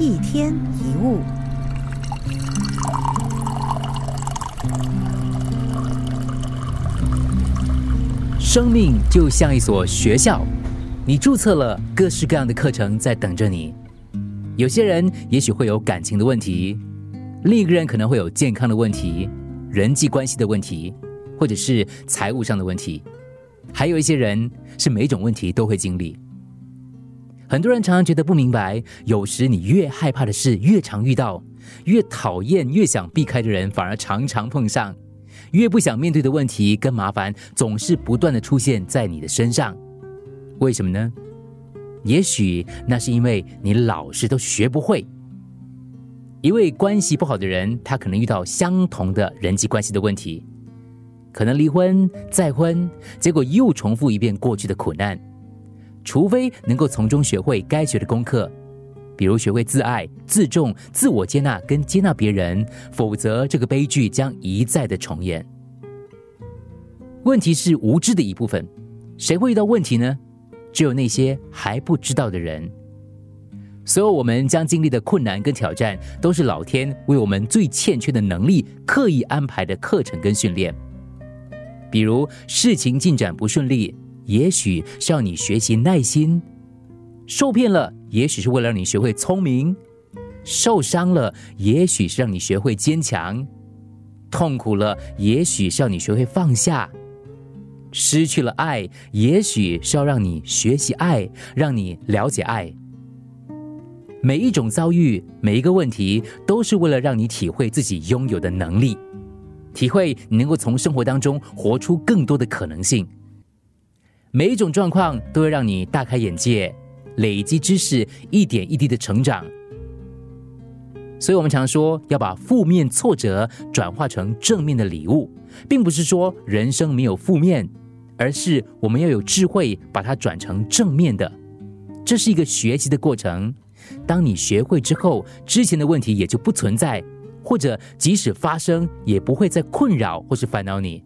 一天一物。生命就像一所学校，你注册了各式各样的课程在等着你。有些人也许会有感情的问题，另一个人可能会有健康的问题、人际关系的问题，或者是财务上的问题。还有一些人是每种问题都会经历。很多人常常觉得不明白，有时你越害怕的事越常遇到，越讨厌、越想避开的人反而常常碰上。越不想面对的问题跟麻烦，总是不断的出现在你的身上，为什么呢？也许那是因为你老是都学不会。一位关系不好的人，他可能遇到相同的人际关系的问题，可能离婚再婚，结果又重复一遍过去的苦难，除非能够从中学会该学的功课。比如学会自爱、自重、自我接纳跟接纳别人，否则这个悲剧将一再的重演。问题是无知的一部分，谁会遇到问题呢？只有那些还不知道的人。所有我们将经历的困难跟挑战，都是老天为我们最欠缺的能力刻意安排的课程跟训练。比如事情进展不顺利，也许是要你学习耐心。受骗了，也许是为了让你学会聪明；受伤了，也许是让你学会坚强；痛苦了，也许是要你学会放下；失去了爱，也许是要让你学习爱，让你了解爱。每一种遭遇，每一个问题，都是为了让你体会自己拥有的能力，体会你能够从生活当中活出更多的可能性。每一种状况都会让你大开眼界。累积知识，一点一滴的成长。所以，我们常说要把负面挫折转化成正面的礼物，并不是说人生没有负面，而是我们要有智慧把它转成正面的。这是一个学习的过程。当你学会之后，之前的问题也就不存在，或者即使发生，也不会再困扰或是烦恼你。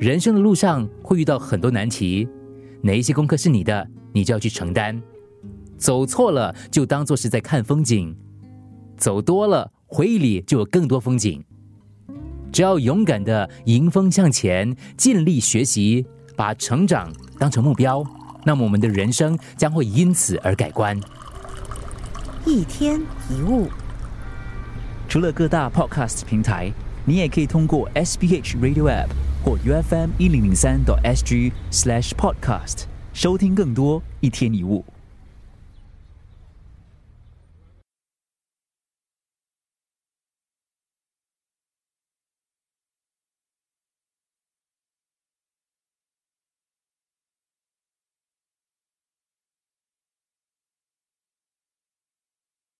人生的路上会遇到很多难题，哪一些功课是你的？你就要去承担，走错了就当做是在看风景，走多了回忆里就有更多风景。只要勇敢的迎风向前，尽力学习，把成长当成目标，那么我们的人生将会因此而改观。一天一物，除了各大 Podcast 平台，你也可以通过 SBH Radio App 或 UFM 一零零三 SG Slash Podcast。收听更多一天一物。